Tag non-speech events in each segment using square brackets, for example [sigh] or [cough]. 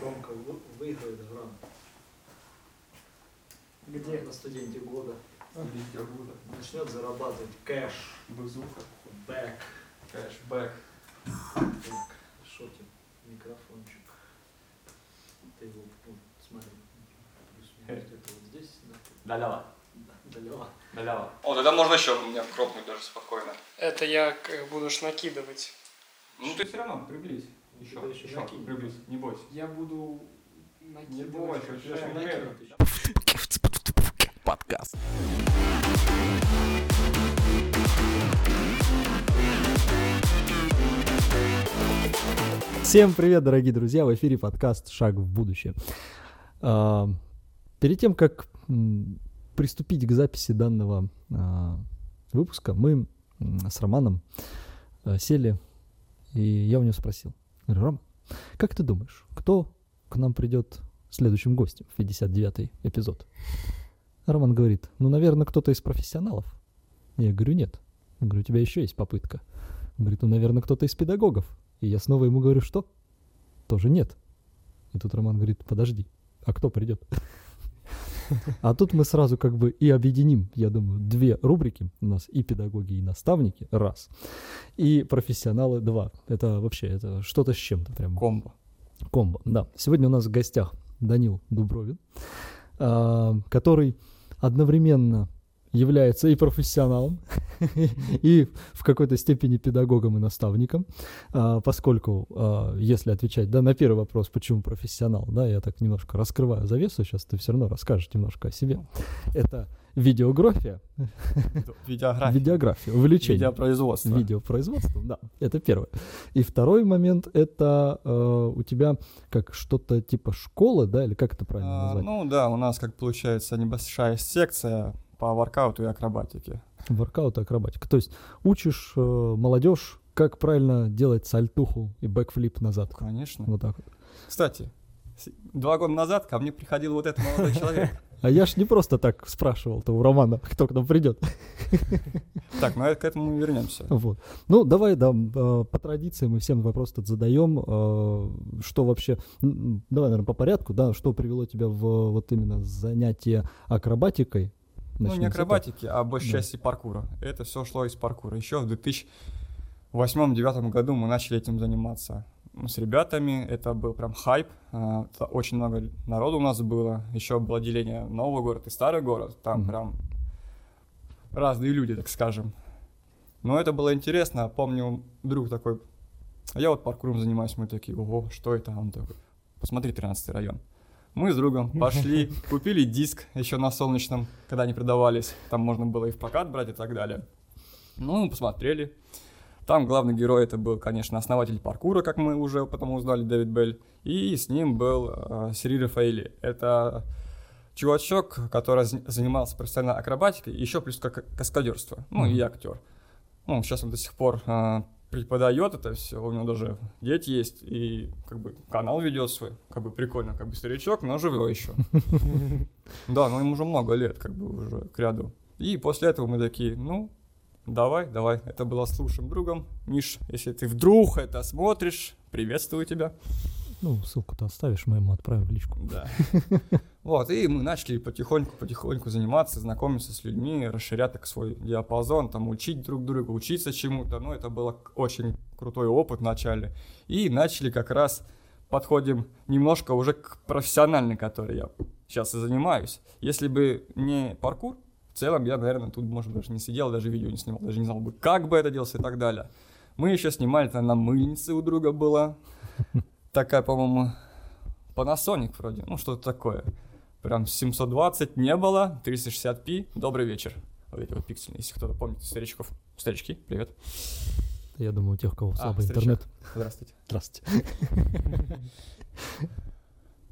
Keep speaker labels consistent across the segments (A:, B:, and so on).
A: Ромка вы- выиграет грант.
B: Где?
A: На студенте года.
C: Видео года.
A: Начнет зарабатывать кэш,
C: Базука.
A: бэк.
C: Кэшбэк.
A: Так, что тебе? Микрофончик. Ты его, вот, смотри. Плюс-минус [laughs] где-то вот здесь, да?
C: Даляла.
A: Да, далеко.
C: Даляла. О, тогда можно еще меня кропнуть даже спокойно.
B: Это я как будешь накидывать.
C: Ну ты все равно приблизь. Еще,
A: еще
C: еще,
A: накинь.
C: приблизь, не бойся.
B: Я буду
C: Не бойся, тебя же миллиметр.
D: Подкаст. Всем привет, дорогие друзья! В эфире подкаст «Шаг в будущее». А, Перед тем, как приступить к записи данного а, выпуска, мы с Романом а, сели, и я у него спросил. Ром, как ты думаешь, кто к нам придет следующим гостем в 59-й эпизод? Роман говорит, ну, наверное, кто-то из профессионалов. Я говорю, нет. Я говорю, у тебя еще есть попытка. Он говорит, ну, наверное, кто-то из педагогов. И я снова ему говорю, что? Тоже нет. И тут Роман говорит, подожди, а кто придет? [laughs] А тут мы сразу как бы и объединим, я думаю, две рубрики. У нас и педагоги, и наставники, раз. И профессионалы, два. Это вообще, это что-то с чем-то прям.
C: Комбо.
D: Комбо, да. Сегодня у нас в гостях Данил Дубровин, а, который одновременно является и профессионалом, [laughs] и в какой-то степени педагогом и наставником, а, поскольку, а, если отвечать да, на первый вопрос, почему профессионал, да, я так немножко раскрываю завесу, сейчас ты все равно расскажешь немножко о себе. Это видеография,
C: Видеография.
D: видеография, увлечение.
C: Видеопроизводство.
D: Видеопроизводством, да, это первое. И второй момент это э, у тебя как что-то типа школы, да, или как это правильно
E: А,
D: назвать?
E: ну да, у нас, как получается, небольшая секция по воркауту и акробатике.
D: Воркаут и акробатика. То есть учишь э, молодежь, как правильно делать сальтуху и бэкфлип назад.
E: Конечно.
D: Вот так вот.
E: Кстати, два года назад ко мне приходил вот этот молодой человек. [laughs]
D: А я ж не просто так спрашивал-то у Романа, кто к нам придет. [laughs]
E: Так, ну к этому вернемся.
D: Вот. Ну, давай, да, э, по традиции мы всем вопрос тут задаем. э, Что вообще, давай, наверное, по порядку, да, что привело тебя в вот именно занятие акробатикой?
E: Ну, не акробатики, а большей
D: Да.
E: части паркура. Это все шло из паркура. Еще в 2008-2009 году мы начали этим заниматься с ребятами. Это был прям хайп. а, это Очень много народу у нас было. Еще было деление новый город и старый город. Там
D: Мгм.
E: прям разные люди, так скажем. Но это было интересно. Помню, друг такой, «А я вот паркуром занимаюсь. Мы такие, ого, что это? Он такой, посмотри, 13 район. Мы с другом пошли, купили диск еще на солнечном, когда они продавались. Там можно было и в прокат брать и так далее. Ну, посмотрели. Там главный герой это был, конечно, основатель паркура, как мы уже потом узнали, Дэвид Белль. И с ним был э, Сири Рафаэли. Это чувачок, который занимался профессиональной акробатикой, и еще плюс как каскадерство. Ну, и
D: Мгм.
E: актер. Ну, сейчас он до сих пор э, преподает это все, у него даже дети есть, и как бы канал ведет свой, как бы прикольно, как бы старичок, но живой еще. [laughs] Да, ну ему уже много лет, как бы уже к ряду. И после этого мы такие, ну, давай, давай. Это было с лучшим другом. Миш, если ты вдруг это смотришь, приветствую тебя.
D: Ну, ссылку-то оставишь, мы ему отправим в личку.
E: Да. [laughs] Вот, и мы начали потихоньку-потихоньку заниматься, знакомиться с людьми, расширять так свой диапазон, там, учить друг друга, учиться чему-то. Ну, это был очень крутой опыт в начале. И начали как раз подходим немножко уже к профессиональной, которой я сейчас и занимаюсь. Если бы не паркур, в целом я, наверное, тут, может, даже не сидел, даже видео не снимал, даже не знал бы, как бы это делался и так далее. Мы еще снимали это на мыльнице у друга была. [laughs] Такая, по-моему, Panasonic вроде, ну что-то такое. Прям 720 не было, 360p, добрый вечер. Вот эти вот пиксельные, если кто-то помнит, старичков. Старички, привет.
D: Я думаю, у тех, у кого
E: А,
D: слабый
E: старичок.
D: интернет.
E: Здравствуйте.
D: Здравствуйте. [laughs]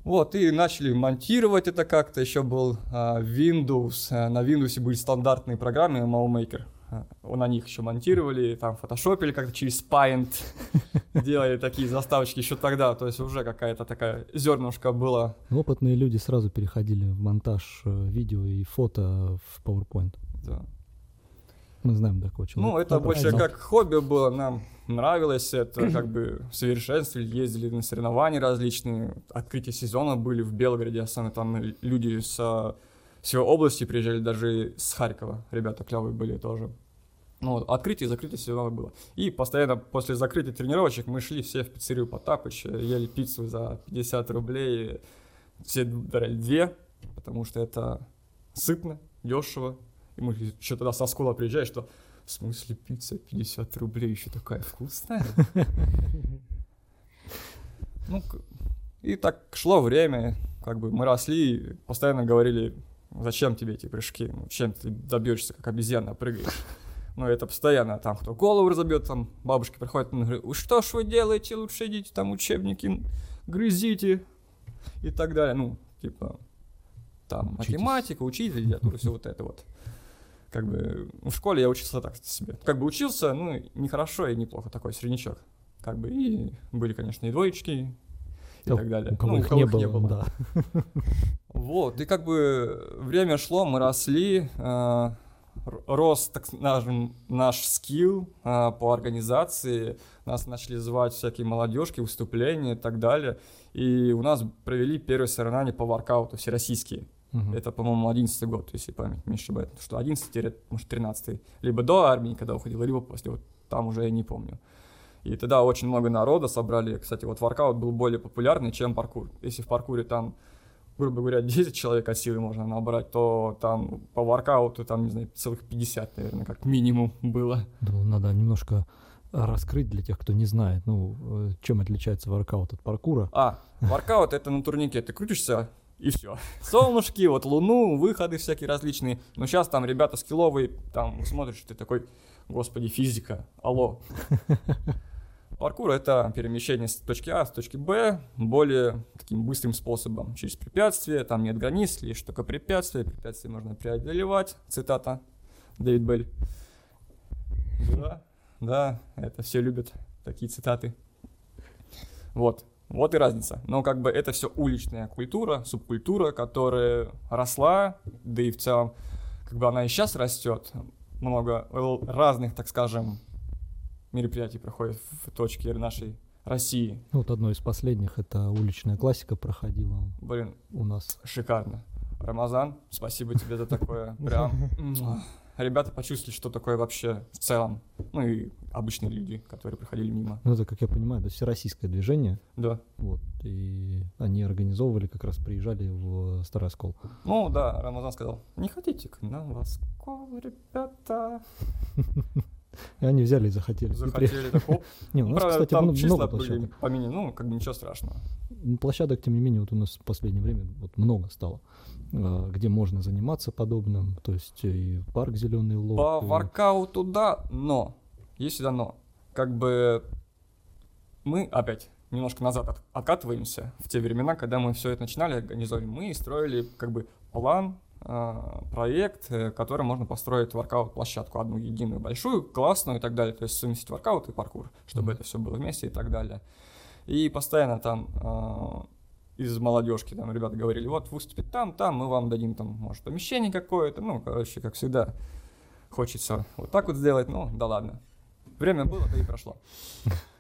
E: Вот, и начали монтировать это как-то. Еще был а, Windows. а, на Windows были стандартные программы MallMaker. А, На них еще монтировали, там фотошопили как-то через Paint. [laughs] Делали такие заставочки еще тогда. То есть уже какая-то такая зернышко было.
D: Опытные люди сразу переходили в монтаж э, видео и фото в PowerPoint.
E: Да.
D: Мы знаем такого человека.
E: Ну, это больше как хобби было, нам нравилось это, как бы совершенствовали, ездили на соревнования различные, открытие сезона были в Белгороде, особенно там люди со всей области приезжали, даже с Харькова, ребята клевые были тоже. Ну, вот, открытие и закрытие сезона было. И постоянно после закрытия тренировочек мы шли все в пиццерию Потапыч, ели пиццу за 50 рублей, все брали две, потому что это сытно, дешево. И мы еще тогда со школы приезжаешь, что в смысле пицца 50 рублей еще такая вкусная? Ну, и так шло время, как бы мы росли, постоянно говорили, зачем тебе эти прыжки, ну, чем ты добьешься, как обезьяна прыгаешь. Ну, это постоянно, там, кто голову разобьет, там, бабушки приходят, и говорят, «Вы что ж вы делаете, лучше идите, там, учебники грызите, и так далее, ну, типа, там,
D: Учитесь.
E: математика, учитель, литература, все вот это вот. Как бы, в школе я учился так себе. Как бы учился, ну, не хорошо и неплохо, такой среднячок. Как бы, и были, конечно, и двоечки, и
D: У-
E: так далее.
D: У кого
E: Ну,
D: их не было, да. [laughs]
E: вот, и как бы время шло, мы росли, э, рос, так скажем, наш скилл э, по организации, нас начали звать всякие молодежки, выступления и так далее, и у нас провели первые соревнования по воркауту, всероссийские.
D: Мгм.
E: Это, по-моему, 11 год, если память не ошибает, что 11 может, 13 либо до армии, когда уходил, либо после, вот там уже я не помню. И тогда очень много народа собрали. Кстати, вот воркаут был более популярный, чем паркур. Если в паркуре там, грубо говоря, [laughs] 10 человек от силы можно набрать, то там по воркауту там, не знаю, целых 50, наверное, как минимум было.
D: Думаю, надо немножко раскрыть для тех, кто не знает, ну, э, чем отличается воркаут от паркура.
E: А, воркаут это на турнике, ты крутишься и все. Солнышки, вот луну, выходы всякие различные. Но сейчас там ребята скилловые, там смотришь, ты такой, господи, физика, алло. [laughs] Паркур это перемещение с точки А в точки Б более таким быстрым способом. Через препятствия, там нет границ, лишь только препятствия. Препятствия можно преодолевать. Цитата Дэвид Белль. Да, да, это все любят такие цитаты. Вот. Вот и разница. Но как бы это все уличная культура, субкультура, которая росла, да и в целом, как бы она и сейчас растет. Много разных, так скажем, мероприятий проходит в точке нашей России.
D: Ну, Вот одно из последних, это уличная классика проходила
E: Блин,
D: у нас.
E: шикарно. Рамазан, спасибо тебе за такое. [laughs] Прям. Ребята почувствовали, что такое вообще в целом. Ну и обычные люди, которые проходили мимо.
D: Ну, это, как я понимаю, это всероссийское движение.
E: Да.
D: Вот. И они организовывали, как раз приезжали в Старый Оскол.
E: Ну да, Рамазан сказал, не хотите к нам в Оскол, ребята? [laughs]
D: И они взяли и захотели. И
E: Захотели так, оп. [laughs]
D: Не, у
E: Ну,
D: нас,
E: правда,
D: кстати,
E: там числа
D: много
E: были
D: площадок.
E: поменены, ну, как бы ничего страшного.
D: М, Площадок, тем не менее, вот у нас в последнее время вот много стало, а, где можно заниматься подобным. То есть и парк Зеленый Лог.
E: По
D: и-
E: воркауту да, но, есть всегда но. Как бы мы опять немножко назад от- откатываемся в те времена, когда мы все это начинали организовывать. Мы строили как бы план, проект, э, который можно построить воркаут-площадку, одну единую, большую, классную и так далее. То есть совместить воркаут и паркур, чтобы
D: Мгм.
E: это все было вместе и так далее. И постоянно там а, из молодежки там ребята говорили, вот выступит там, там, мы вам дадим там, может, помещение какое-то, ну, короче, как всегда, хочется вот так вот сделать, ну, да ладно. Время было, да и прошло. [laughs]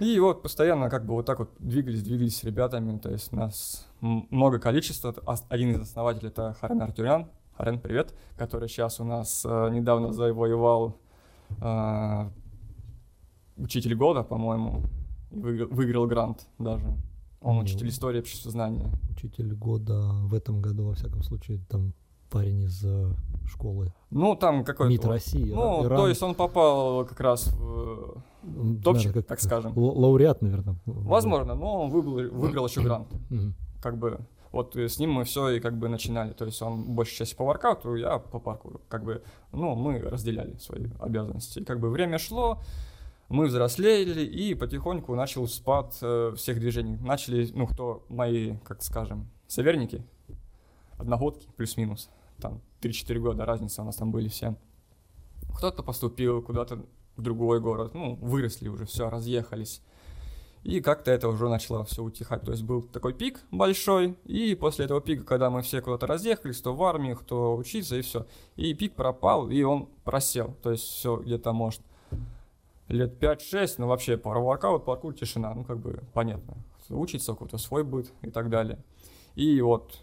E: И вот постоянно как бы вот так вот двигались, двигались с ребятами, то есть нас м- много количества. Ос- Один из основателей это Харен Артюрян, Харен, привет, который сейчас у нас э, недавно завоевал э, учитель года, по-моему, и выиграл, выиграл грант даже. Он
D: Ну.
E: учитель истории обществознания.
D: Учитель года в этом году, во всяком случае, там парень из э, школы
E: Ну, там какой-то...
D: МИД России.
E: Ну,
D: Иран.
E: то есть он попал как раз в...
D: М,
E: топчик,
D: наверное,
E: так скажем.
D: ла- Лауреат, наверное.
E: Возможно, но он выиграл, выиграл еще грант. Как бы вот э, с ним мы все и как бы начинали. То есть он большей части по воркауту, я по паркуру. Как бы, ну, мы разделяли свои обязанности. И как бы время шло, мы взрослели, и потихоньку начал спад э, всех движений. Начали, ну, кто мои, как скажем, соперники, одногодки, плюс-минус, там 3-4 года разница у нас там были все. Кто-то поступил куда-то в другой город, ну, выросли уже, все, разъехались. И как-то это уже начало все утихать. То есть был такой пик большой, и после этого пика, когда мы все куда-то разъехались, кто в армии, кто учиться, и все. И пик пропал, и он просел. То есть все где-то, может, лет 5-6, ну вообще пара воркаут, паркур, тишина, ну как бы понятно. Кто учится, у кого-то свой быт и так далее. И вот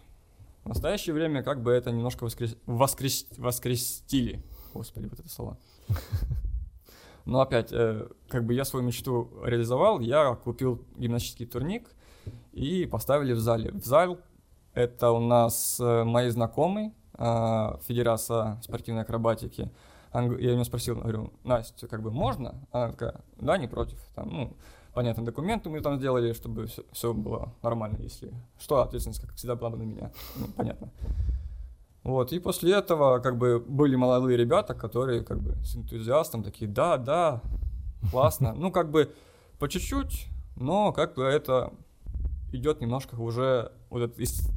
E: в настоящее время как бы это немножко воскрес... воскрес... воскрестили. Господи, вот это слово. [laughs] Но опять, э, как бы я свою мечту реализовал, я купил гимнастический турник и поставили в зале. В зал это у нас э, мои знакомые, э, Федерация спортивной акробатики. Я у нее спросил, говорю, Настя, как бы можно? Она такая, да, не против. Там, ну, понятно, документы мы там сделали, чтобы все, было нормально, если что, ответственность, как всегда, была бы на меня. Ну, понятно. Вот, и после этого, как бы, были молодые ребята, которые, как бы, с энтузиастом такие, да, да, классно. Ну, как бы, по чуть-чуть, но, как бы, это идет немножко уже, вот это из,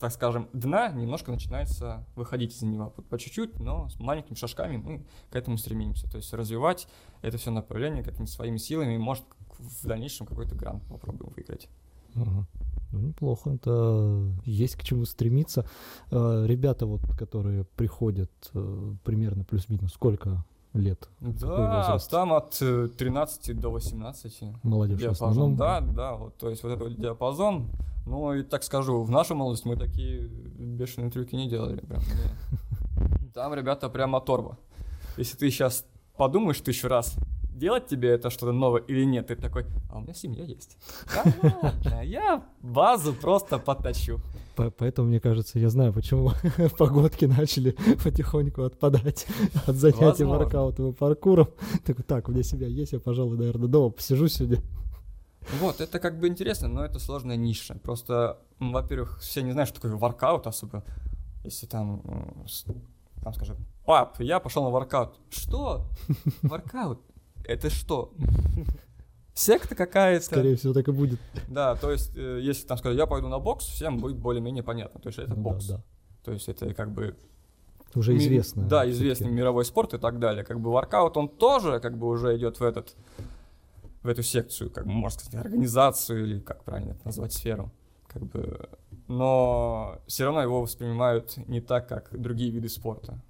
E: так скажем, дна немножко начинается выходить из него. По, чуть-чуть, но с маленькими шажками мы к этому стремимся. То есть развивать это все направление как-нибудь своими силами, и, может, в дальнейшем какой-то грант попробуем выиграть.
D: Ага. Ну, неплохо, это есть к чему стремиться. Э, Ребята, вот, которые приходят э, примерно плюс-минус, сколько лет?
E: Да, там от э, 13 до 18.
D: Молодежь в
E: диапазон.
D: основном.
E: Да, да, вот, то есть вот этот диапазон. Ну и так скажу, в нашу молодость мы такие бешеные трюки не делали. Прям. [laughs] Там ребята прям оторва. Если ты сейчас подумаешь тысячу раз, делать тебе это что-то новое или нет, ты такой, а у меня семья есть. Да ладно, [laughs] я базу просто подточу.
D: По- Поэтому, мне кажется, я знаю, почему [laughs] погодки начали потихоньку отпадать [laughs] от занятий воркаутом и паркуром. Так, так, у меня себя есть, я, пожалуй, наверное, дома посижу сегодня.
E: Вот, это как бы интересно, но это сложная ниша. Просто, во-первых, все не знают, что такое воркаут особо. Если там, там скажем, пап, я пошел на воркаут. Что? Воркаут? Это что? Секта какая-то?
D: Скорее всего, так и будет.
E: Да, то есть, э, если там сказать, я пойду на бокс, всем будет более-менее понятно. То есть, это
D: Ну да,
E: бокс.
D: да.
E: То есть, это как бы
D: Уже
E: ми-
D: известно.
E: Да, известный мировой спорт и так далее. Как бы воркаут, он тоже как бы уже идет в этот в эту секцию, как бы, можно сказать, организацию или как правильно это назвать, сферу. Как бы, но все равно его воспринимают не так, как другие виды спорта.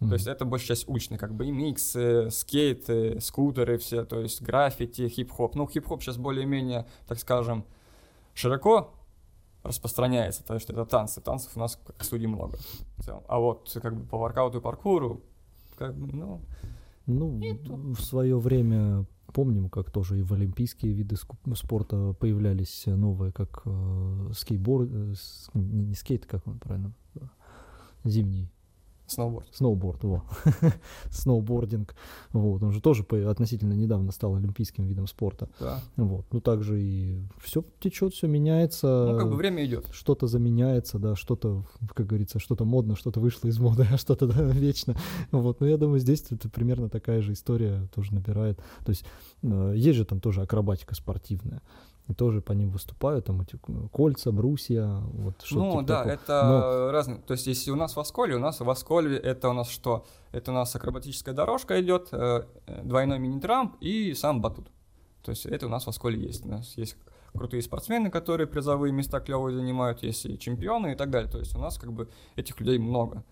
D: Мгм.
E: То есть это большая часть уличная, как бы и миксы, скейты, скутеры все, то есть граффити, хип-хоп. Ну, хип-хоп сейчас более-менее, так скажем, широко распространяется, потому что это танцы. Танцев у нас как студий много. А вот как бы по воркауту и паркуру, как бы, ну,
D: Ну, в свое время помним, как тоже и в олимпийские виды спорта появлялись новые, как э, скейтборд, э, не, скейт, как он правильно, зимний
E: сноуборд.
D: сноуборд, во, [laughs] сноубординг, вот, он же тоже по- относительно недавно стал олимпийским видом спорта,
E: Да.
D: вот, ну также и все течет, все меняется,
E: Ну, как бы время идет.
D: что-то заменяется, да, что-то, как говорится, что-то модно, что-то вышло из моды, [laughs] а что-то да, вечно. Вот, но я думаю, здесь это примерно такая же история тоже набирает. То есть э, есть же там тоже акробатика спортивная. И тоже по ним выступают, там эти кольца, брусья, вот что-то
E: Ну
D: типа
E: да,
D: такого.
E: это разные. То есть, если у нас в Осколе, у нас в Осколе это у нас что? Это у нас акробатическая дорожка идет, э, э, двойной мини-трамп и сам батут. То есть это у нас в Осколе есть. У нас есть крутые спортсмены, которые призовые места клевые занимают, есть и чемпионы и так далее. То есть у нас как бы этих людей много.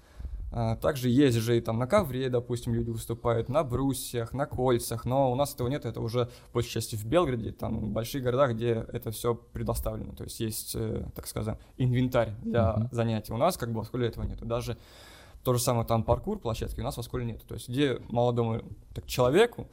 E: А, Также есть же и там на ковре, допустим, люди выступают, на брусьях, на кольцах, но у нас этого нет, это уже в большей части в Белграде, там в больших городах, где это все предоставлено, то есть есть, э, так скажем, инвентарь для
D: Мгм.
E: занятий. У нас как бы в Осколе этого нет. Даже то же самое там паркур площадки у нас в Осколе нет. То есть где молодому так, человеку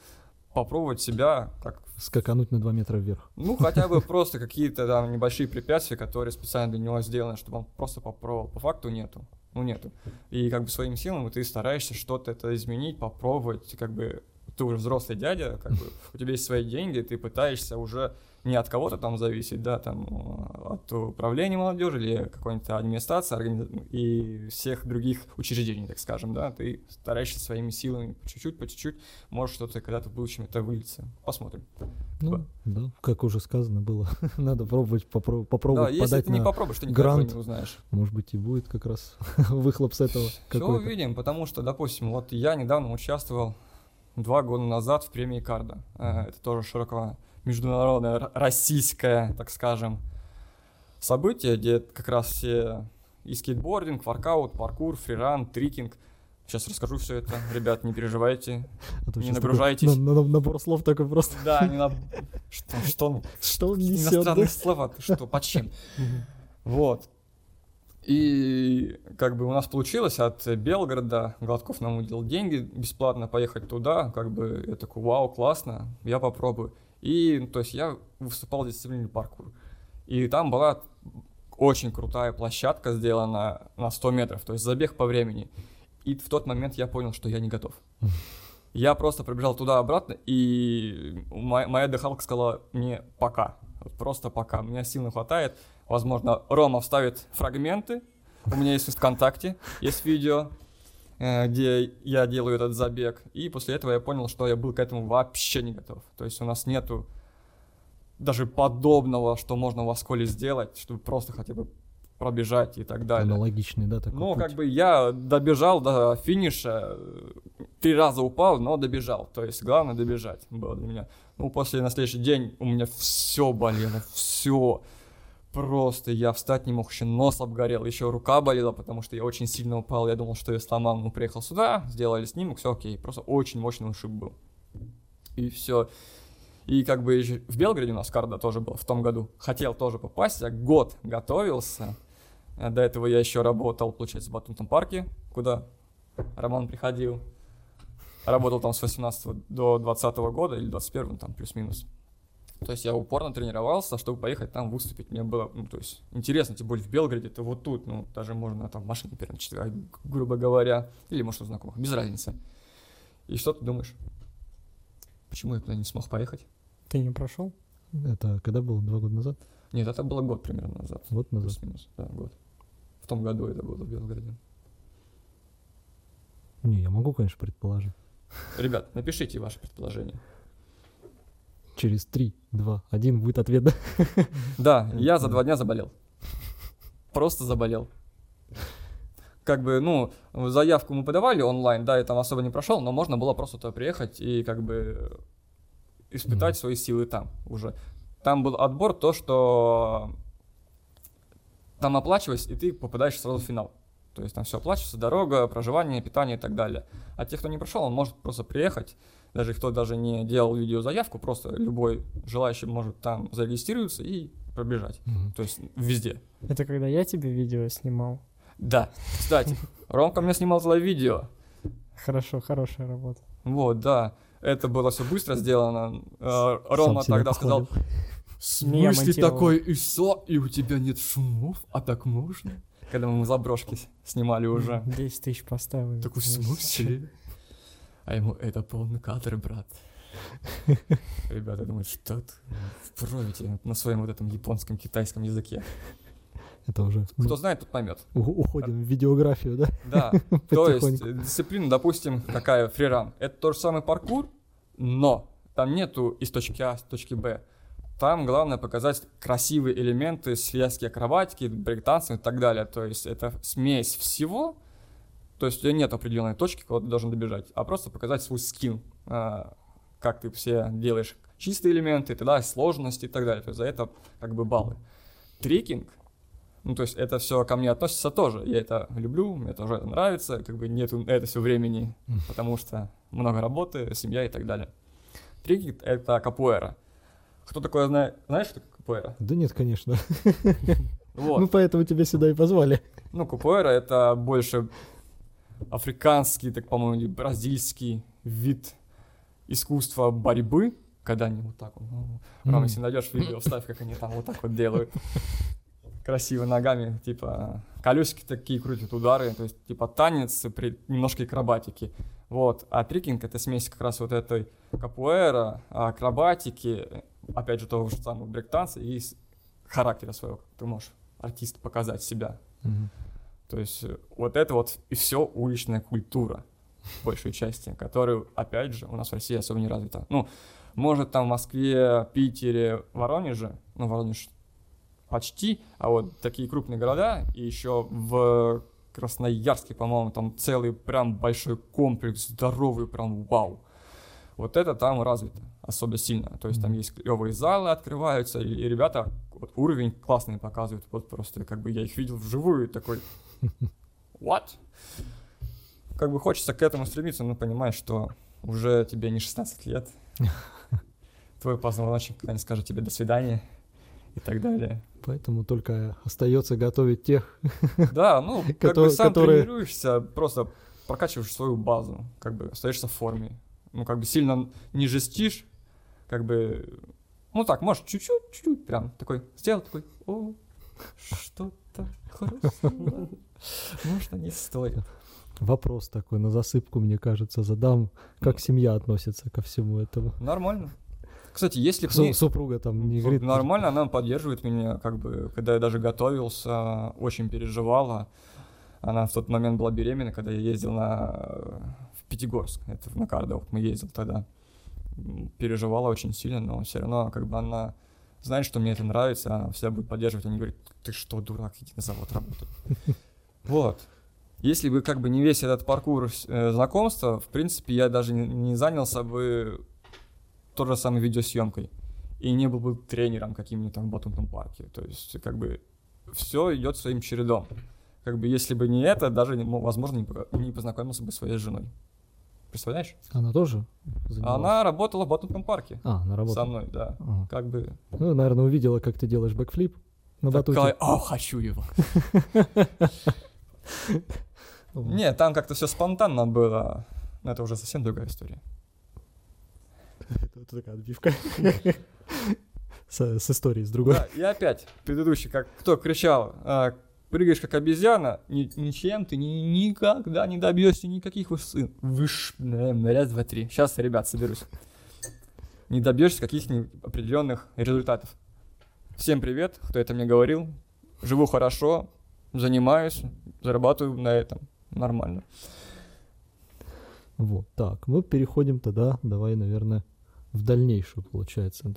E: попробовать себя как
D: Скакануть на 2 метра вверх.
E: ну, хотя бы просто какие-то там небольшие препятствия, которые специально для него сделаны, чтобы он просто попробовал. По факту нету. Ну, нету. И как бы своим силам ты стараешься что-то это изменить, попробовать, как бы ты уже взрослый дядя, как бы у тебя есть свои деньги, ты пытаешься уже не от кого-то там зависеть, да, там э, от управления молодежи или какой-нибудь администрации органи- и всех других учреждений, так скажем, да, ты стараешься своими силами по чуть-чуть, по чуть-чуть, может что-то когда-то в будущем это выльется. Посмотрим.
D: Ну, да, как уже сказано было, [laughs] надо пробовать, попро- попробовать
E: да, если
D: подать
E: ты не
D: на...
E: попробуешь, ты
D: грант.
E: не узнаешь.
D: Может быть, и будет как раз [laughs] выхлоп с этого
E: Все увидим, потому что, допустим, вот я недавно участвовал два года назад в премии Карда. Э, Это тоже широко международное, российское, так скажем, событие, где как раз все и скейтбординг, воркаут, паркур, фриран, трикинг. Сейчас расскажу все это, ребят, не переживайте.
D: А
E: Не
D: щас такой
E: нагружайтесь.
D: на- на- набор слов такой просто.
E: Да, не на... Что, [laughs] что
D: Что он несет?
E: иностранные слова, ты что, под чем? Вот. И как бы у нас получилось от Белгорода, Гладков нам уделил деньги бесплатно поехать туда, как бы я такой, вау, классно, я попробую. И, то есть я выступал в дисциплине паркур. И там была очень крутая площадка сделана на 100 метров, то есть забег по времени. И в тот момент я понял, что я не готов. [laughs] Я просто пробежал туда-обратно, и моя, моя дыхалка сказала мне пока. Просто пока. Меня сил не хватает. Возможно, Рома вставит фрагменты. У меня есть ВКонтакте, есть видео, где я делаю этот забег. И после этого я понял, что я был к этому вообще не готов. То есть у нас нету даже подобного, что можно в Осколе сделать, чтобы просто хотя бы пробежать и так далее.
D: Аналогичный, да, такой
E: Ну,
D: путь.
E: как бы я добежал до финиша, э, три раза упал, но добежал. То есть главное добежать было для меня. Ну, после на следующий день у меня все болело, все. Просто я встать не мог, еще нос обгорел, еще рука болела, потому что я очень сильно упал. Я думал, что я сломал, ну, приехал сюда, сделали снимок, все окей. Просто очень мощный ушиб был. И все. И как бы ещё в Белгороде у нас карда тоже была в том году. Хотел тоже попасть, я год готовился. А До этого я еще работал, получается, в Батутном парке, куда Роман приходил. Работал там с 18 до 20 года или 21 там плюс-минус. То есть я упорно тренировался, чтобы поехать там выступить. Мне было, ну, то есть, интересно, тем более в Белгороде, это вот тут, ну, даже можно там в машине переночевать, грубо говоря, или, может, у знакомых, без разницы. И что ты думаешь? Почему я туда не смог поехать?
B: Ты не прошел?
D: Это когда было? Два года назад?
E: Нет, это было год примерно назад.
D: Год назад.
E: Плюс-минус, да, год. В том году это было в Белгороде.
D: Не, я могу, конечно, предположить.
E: Ребят, напишите ваши предположения.
D: Через три, два, один будет ответ, да? [laughs]
E: Да, я за два дня заболел. Просто заболел. Как бы, ну, заявку мы подавали онлайн, да, я там особо не прошел, но можно было просто туда приехать и как бы испытать свои силы там уже. Там был отбор то, что там оплачиваясь, и ты попадаешь сразу в финал. То есть там все оплачивается, дорога, проживание, питание и так далее. А те, кто не прошел, он может просто приехать, даже кто даже не делал видеозаявку, просто любой желающий может там зарегистрироваться и пробежать. То есть везде.
B: Это когда я тебе видео снимал.
E: Да, кстати, Ромка мне снимал тогда видео.
B: Хорошо, хорошая работа.
E: Вот, да. Это было все быстро сделано. Э, Рома тогда сказал, в смысле такой ISO, и у тебя нет шумов, а так можно? Когда мы заброшки снимали уже.
B: 10 тысяч поставили.
E: Такой, в смысле? А ему, это полный кадр, брат. [laughs] Ребята думают, что ты вправите на своем вот этом японском, китайском языке.
D: Это уже
E: Кто знает, тот поймет.
D: уходим в видеографию, да?
E: Да, [laughs] то есть дисциплина, допустим, какая фриран. Это тот же самый паркур, но там нету из точки А в точки Б. Там главное показать красивые элементы, связки акробатики, брейктанцев и так далее. То есть это смесь всего. То есть у тебя нет определенной точки, куда ты должен добежать, а просто показать свой скилл, а, как ты все делаешь чистые элементы, тогда сложности и так далее. То есть за это как бы баллы. Трекинг, ну, то есть это все ко мне относится тоже. Я это люблю, мне тоже это нравится, как бы нету это все времени, потому что много работы, семья и так далее. Трикинг — это капуэра. Кто такое знает? Знаешь, что такое капуэра?
D: Да нет, конечно. [laughs]
E: Вот.
D: Ну, поэтому тебя сюда и позвали.
E: Ну, капуэра — это больше африканский, так, по-моему, или бразильский вид искусства борьбы, когда они вот так вот, ну, Ром, если найдешь видео, вставь, как они там вот так вот делают. Красиво ногами, типа, колесики такие крутят, удары, то есть, типа, танец при немножко акробатики. Вот, а трикинг — это смесь как раз вот этой капуэра, акробатики, опять же, того же самого брейк-танца и характера своего. Ты можешь, артист, показать себя.
D: Мгм.
E: То есть э, вот это вот и все уличная культура, в большей части, которая, опять же, у нас в России особо не развита. Ну, может, там в Москве, Питере, Воронеже, ну, Воронеж почти, а вот такие крупные города, и еще в Красноярске, по-моему, там целый прям большой комплекс, здоровый, прям вау. Вот это там развито. особо сильно. То есть там
D: Мгм.
E: есть клевые залы открываются, и, и ребята вот уровень классный показывают. Вот просто как бы я их видел вживую такой, what? Как бы хочется к этому стремиться, но понимаешь, что уже тебе не 16 лет. [laughs] Твой позвоночник когда-нибудь скажет тебе до свидания и так далее.
D: Поэтому только остается готовить тех. [laughs]
E: Да, ну, как бы сам
D: которые-
E: тренируешься, просто прокачиваешь свою базу, как бы остаешься в форме. Ну, как бы сильно не жестишь, как бы, ну так, может, чуть-чуть, чуть-чуть прям такой сделал, такой, о, что-то хрустнуло, может, не стоит.
D: Вопрос такой на засыпку, мне кажется, задам. Как семья относится ко всему этому?
E: Нормально. Кстати, если бы
D: Су-
E: не-
D: Супруга там не говорит.
E: Нормально, она поддерживает меня, как бы, когда я даже готовился, очень переживала. Она в тот момент была беременна, когда я ездил на в Пятигорск, это на кардио, мы ездил тогда. Переживала очень сильно, но все равно, как бы она знает, что мне это нравится, она всегда будет поддерживать, она не говорит, ты что, дурак, иди на завод работай. [laughs] Вот. Если бы как бы не весь этот паркур э, знакомства, в принципе, я даже не, не занялся бы той же самой видеосъемкой и не был бы тренером каким-нибудь там в батутном парке. То есть, как бы, все идет своим чередом. Как бы, если бы не это, даже, возможно, не познакомился бы с своей женой. Представляешь?
D: Она тоже занималась?
E: Она работала в батутном парке
D: А, она
E: со
D: работала.
E: мной, да.
D: Ага.
E: Как бы...
D: Ну, наверное, увидела, как ты делаешь бэкфлип на батуте.
E: Такая, а, хочу его. Не, там как-то все спонтанно было. Но это уже совсем другая история.
D: Это такая отбивка. С, с историей, с другой.
E: Да, и опять, предыдущий, как кто кричал, а, прыгаешь как обезьяна, ни- ничем ты ни- никогда не добьешься никаких высот. Выш... наверное, Раз, два, три. Сейчас, ребят, соберусь. Не добьешься каких-нибудь определенных результатов. Всем привет, кто это мне говорил. Живу хорошо, занимаюсь, зарабатываю на этом. Нормально.
D: Вот, так, мы переходим тогда, давай, наверное, в дальнейшую, получается.